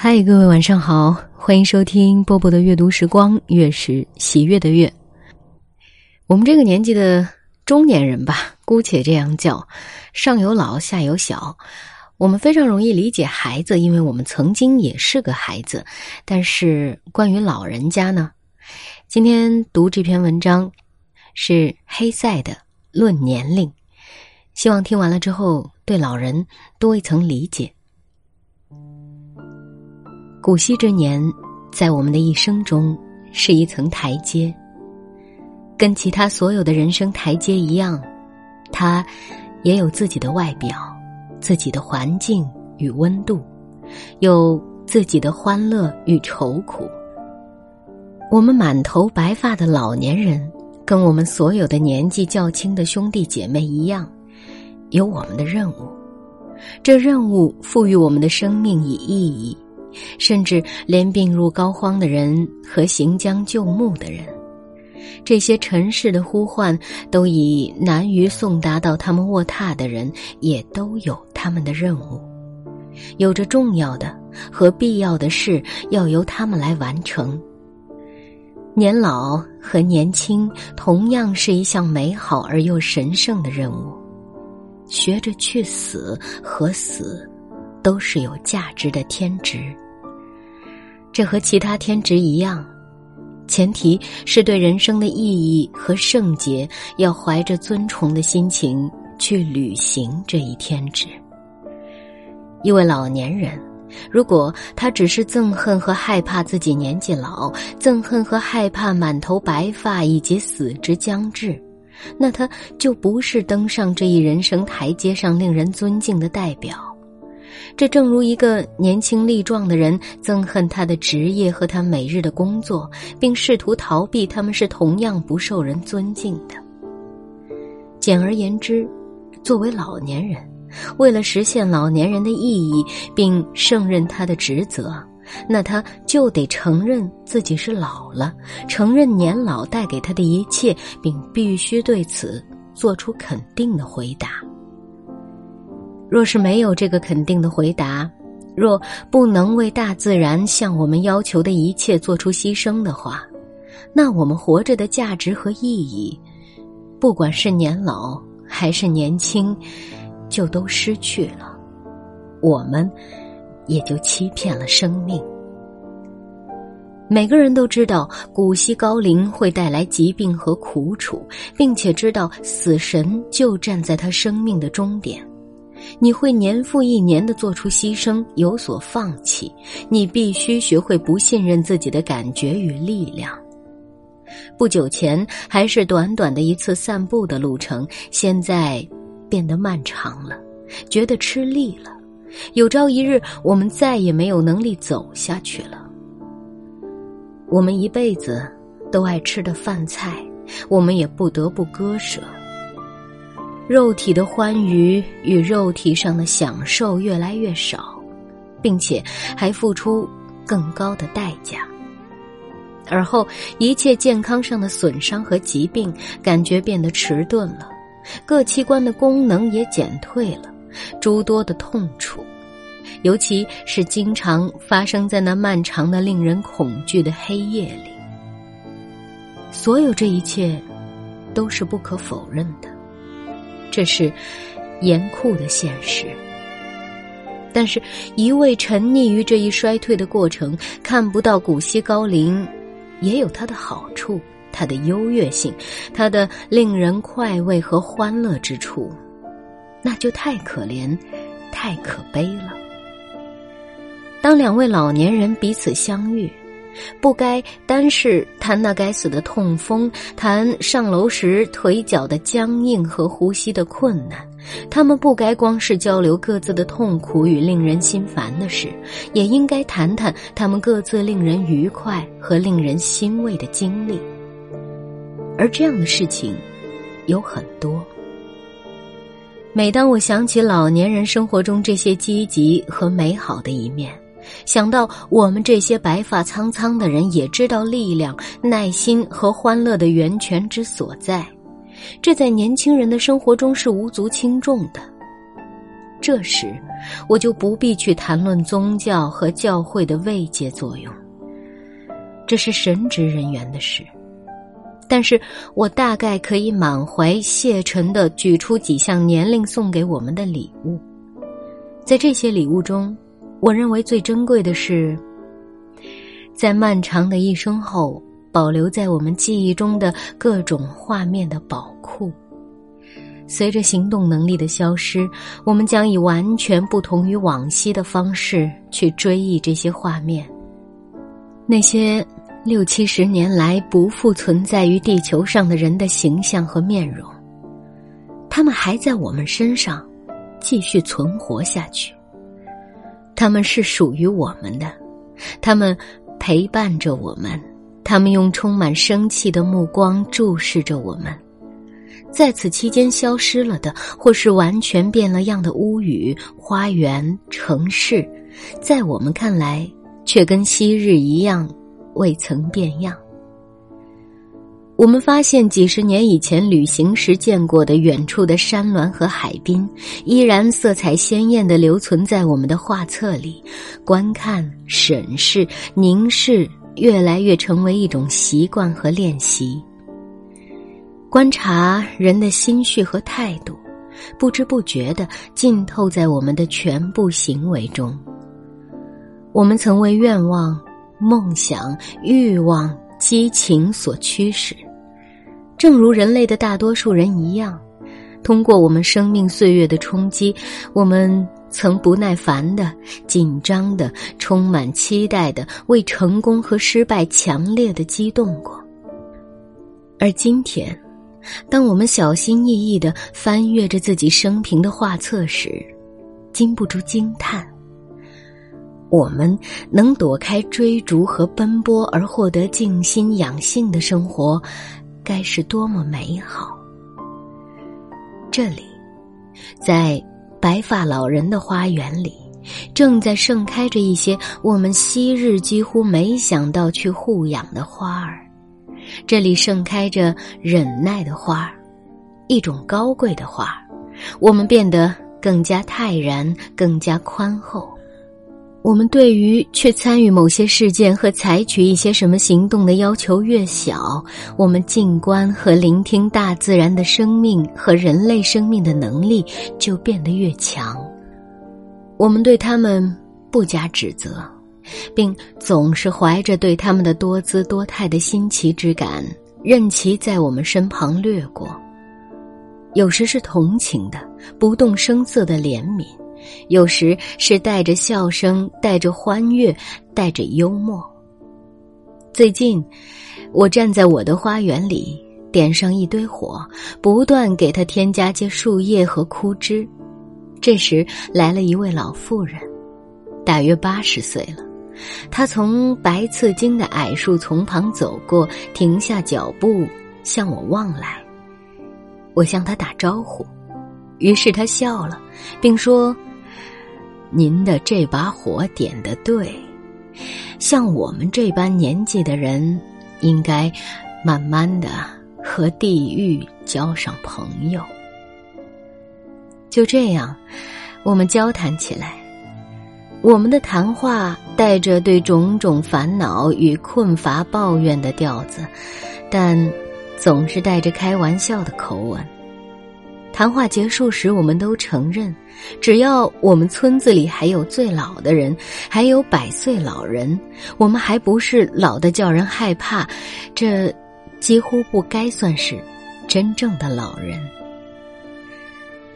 嗨，各位晚上好，欢迎收听波波的阅读时光，月是喜悦的月。我们这个年纪的中年人吧，姑且这样叫，上有老，下有小，我们非常容易理解孩子，因为我们曾经也是个孩子。但是关于老人家呢，今天读这篇文章是黑塞的《论年龄》，希望听完了之后对老人多一层理解。古稀之年，在我们的一生中是一层台阶，跟其他所有的人生台阶一样，它也有自己的外表、自己的环境与温度，有自己的欢乐与愁苦。我们满头白发的老年人，跟我们所有的年纪较轻的兄弟姐妹一样，有我们的任务。这任务赋予我们的生命以意义。甚至连病入膏肓的人和行将就木的人，这些尘世的呼唤都已难于送达到他们卧榻的人，也都有他们的任务，有着重要的和必要的事要由他们来完成。年老和年轻同样是一项美好而又神圣的任务，学着去死和死。都是有价值的天职。这和其他天职一样，前提是对人生的意义和圣洁要怀着尊崇的心情去履行这一天职。一位老年人，如果他只是憎恨和害怕自己年纪老，憎恨和害怕满头白发以及死之将至，那他就不是登上这一人生台阶上令人尊敬的代表。这正如一个年轻力壮的人憎恨他的职业和他每日的工作，并试图逃避他们是同样不受人尊敬的。简而言之，作为老年人，为了实现老年人的意义并胜任他的职责，那他就得承认自己是老了，承认年老带给他的一切，并必须对此做出肯定的回答。若是没有这个肯定的回答，若不能为大自然向我们要求的一切做出牺牲的话，那我们活着的价值和意义，不管是年老还是年轻，就都失去了，我们也就欺骗了生命。每个人都知道古稀高龄会带来疾病和苦楚，并且知道死神就站在他生命的终点。你会年复一年的做出牺牲，有所放弃。你必须学会不信任自己的感觉与力量。不久前还是短短的一次散步的路程，现在变得漫长了，觉得吃力了。有朝一日，我们再也没有能力走下去了。我们一辈子都爱吃的饭菜，我们也不得不割舍。肉体的欢愉与肉体上的享受越来越少，并且还付出更高的代价。而后，一切健康上的损伤和疾病，感觉变得迟钝了，各器官的功能也减退了，诸多的痛楚，尤其是经常发生在那漫长的、令人恐惧的黑夜里。所有这一切，都是不可否认的。这是严酷的现实，但是，一味沉溺于这一衰退的过程，看不到古稀高龄，也有它的好处，它的优越性，它的令人快慰和欢乐之处，那就太可怜，太可悲了。当两位老年人彼此相遇。不该单是谈那该死的痛风，谈上楼时腿脚的僵硬和呼吸的困难。他们不该光是交流各自的痛苦与令人心烦的事，也应该谈谈他们各自令人愉快和令人欣慰的经历。而这样的事情有很多。每当我想起老年人生活中这些积极和美好的一面。想到我们这些白发苍苍的人也知道力量、耐心和欢乐的源泉之所在，这在年轻人的生活中是无足轻重的。这时，我就不必去谈论宗教和教会的慰藉作用，这是神职人员的事。但是我大概可以满怀谢忱的举出几项年龄送给我们的礼物。在这些礼物中，我认为最珍贵的是，在漫长的一生后保留在我们记忆中的各种画面的宝库。随着行动能力的消失，我们将以完全不同于往昔的方式去追忆这些画面。那些六七十年来不复存在于地球上的人的形象和面容，他们还在我们身上继续存活下去。他们是属于我们的，他们陪伴着我们，他们用充满生气的目光注视着我们。在此期间消失了的，或是完全变了样的屋宇、花园、城市，在我们看来，却跟昔日一样，未曾变样。我们发现，几十年以前旅行时见过的远处的山峦和海滨，依然色彩鲜艳地留存在我们的画册里。观看、审视、凝视，越来越成为一种习惯和练习。观察人的心绪和态度，不知不觉地浸透在我们的全部行为中。我们曾为愿望、梦想、欲望、激情所驱使，正如人类的大多数人一样。通过我们生命岁月的冲击，我们曾不耐烦的、紧张的、充满期待的为成功和失败强烈的激动过。而今天。当我们小心翼翼的翻阅着自己生平的画册时，禁不住惊叹：我们能躲开追逐和奔波而获得静心养性的生活，该是多么美好！这里，在白发老人的花园里，正在盛开着一些我们昔日几乎没想到去护养的花儿。这里盛开着忍耐的花儿，一种高贵的花儿。我们变得更加泰然，更加宽厚。我们对于去参与某些事件和采取一些什么行动的要求越小，我们静观和聆听大自然的生命和人类生命的能力就变得越强。我们对他们不加指责。并总是怀着对他们的多姿多态的新奇之感，任其在我们身旁掠过。有时是同情的、不动声色的怜悯，有时是带着笑声、带着欢悦、带着幽默。最近，我站在我的花园里，点上一堆火，不断给它添加些树叶和枯枝。这时来了一位老妇人，大约八十岁了。他从白刺荆的矮树丛旁走过，停下脚步向我望来。我向他打招呼，于是他笑了，并说：“您的这把火点的对，像我们这般年纪的人，应该慢慢的和地狱交上朋友。”就这样，我们交谈起来。我们的谈话带着对种种烦恼与困乏抱怨的调子，但总是带着开玩笑的口吻。谈话结束时，我们都承认，只要我们村子里还有最老的人，还有百岁老人，我们还不是老的叫人害怕。这几乎不该算是真正的老人。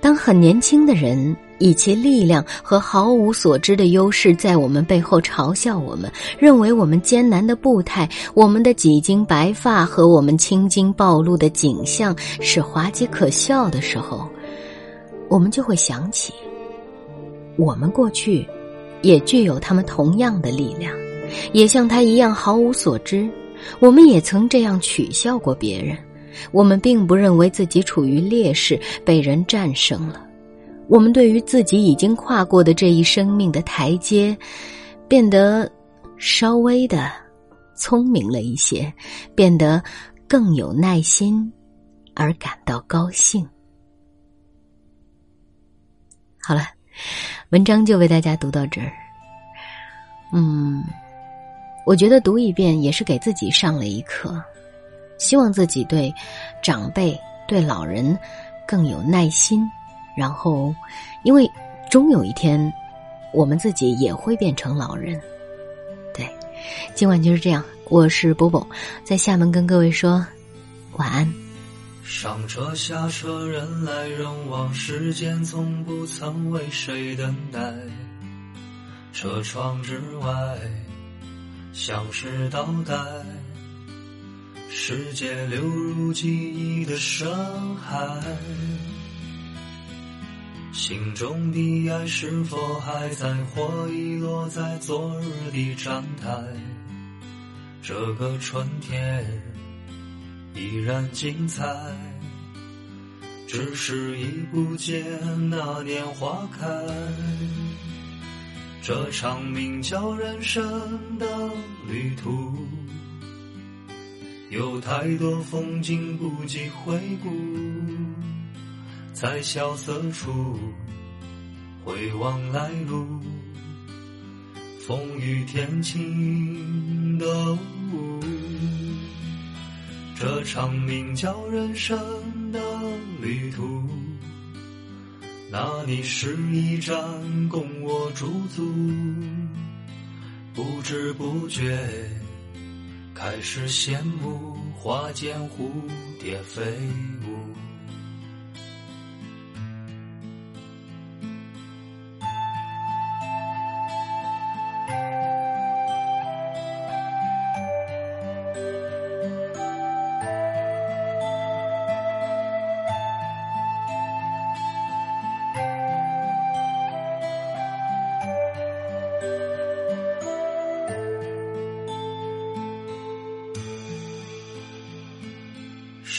当很年轻的人。以其力量和毫无所知的优势，在我们背后嘲笑我们，认为我们艰难的步态、我们的几经白发和我们青筋暴露的景象是滑稽可笑的时候，我们就会想起，我们过去也具有他们同样的力量，也像他一样毫无所知。我们也曾这样取笑过别人，我们并不认为自己处于劣势，被人战胜了。我们对于自己已经跨过的这一生命的台阶，变得稍微的聪明了一些，变得更有耐心，而感到高兴。好了，文章就为大家读到这儿。嗯，我觉得读一遍也是给自己上了一课，希望自己对长辈、对老人更有耐心。然后，因为终有一天，我们自己也会变成老人。对，今晚就是这样。我是波波，在厦门跟各位说晚安。上车下车，人来人往，时间从不曾为谁等待。车窗之外，像是倒带，世界流入记忆的深海。心中的爱是否还在，或遗落在昨日的站台？这个春天依然精彩，只是已不见那年花开。这场名叫人生的旅途，有太多风景不及回顾，在萧瑟处回望来路。风雨天晴的雾，这场名叫人生的旅途，那里是一站供我驻足，不知不觉开始羡慕花间蝴蝶飞舞。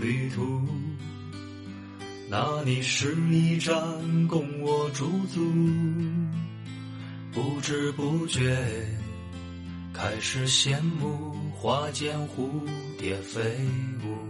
旅途，那里是一站供我驻足，不知不觉开始羡慕花间蝴蝶飞舞。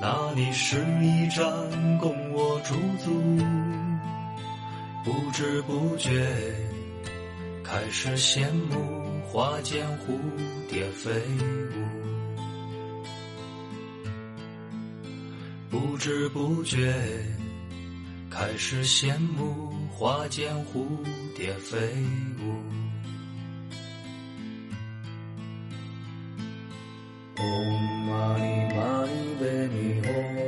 那里是一站供我驻足，不知不觉开始羡慕花间蝴蝶飞舞，不知不觉开始羡慕花间蝴蝶飞舞。以后